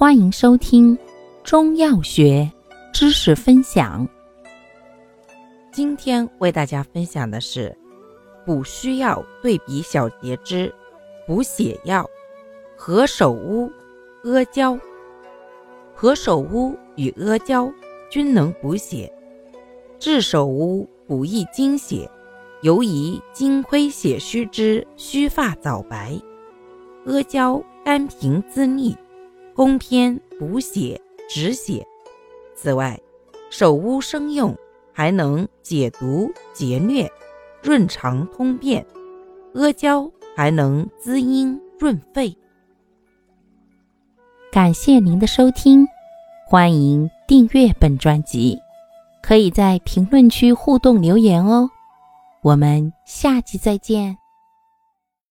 欢迎收听中药学知识分享。今天为大家分享的是补虚药对比小节之补血药何首乌、阿胶。何首乌与阿胶均能补血，炙首乌补益精血，尤宜精亏血虚之须发早白；阿胶甘平滋腻，功偏补血止血。此外，首乌生用还能解毒解疟、润肠通便；阿胶还能滋阴润肺。感谢您的收听，欢迎订阅本专辑，可以在评论区互动留言哦。我们下期再见。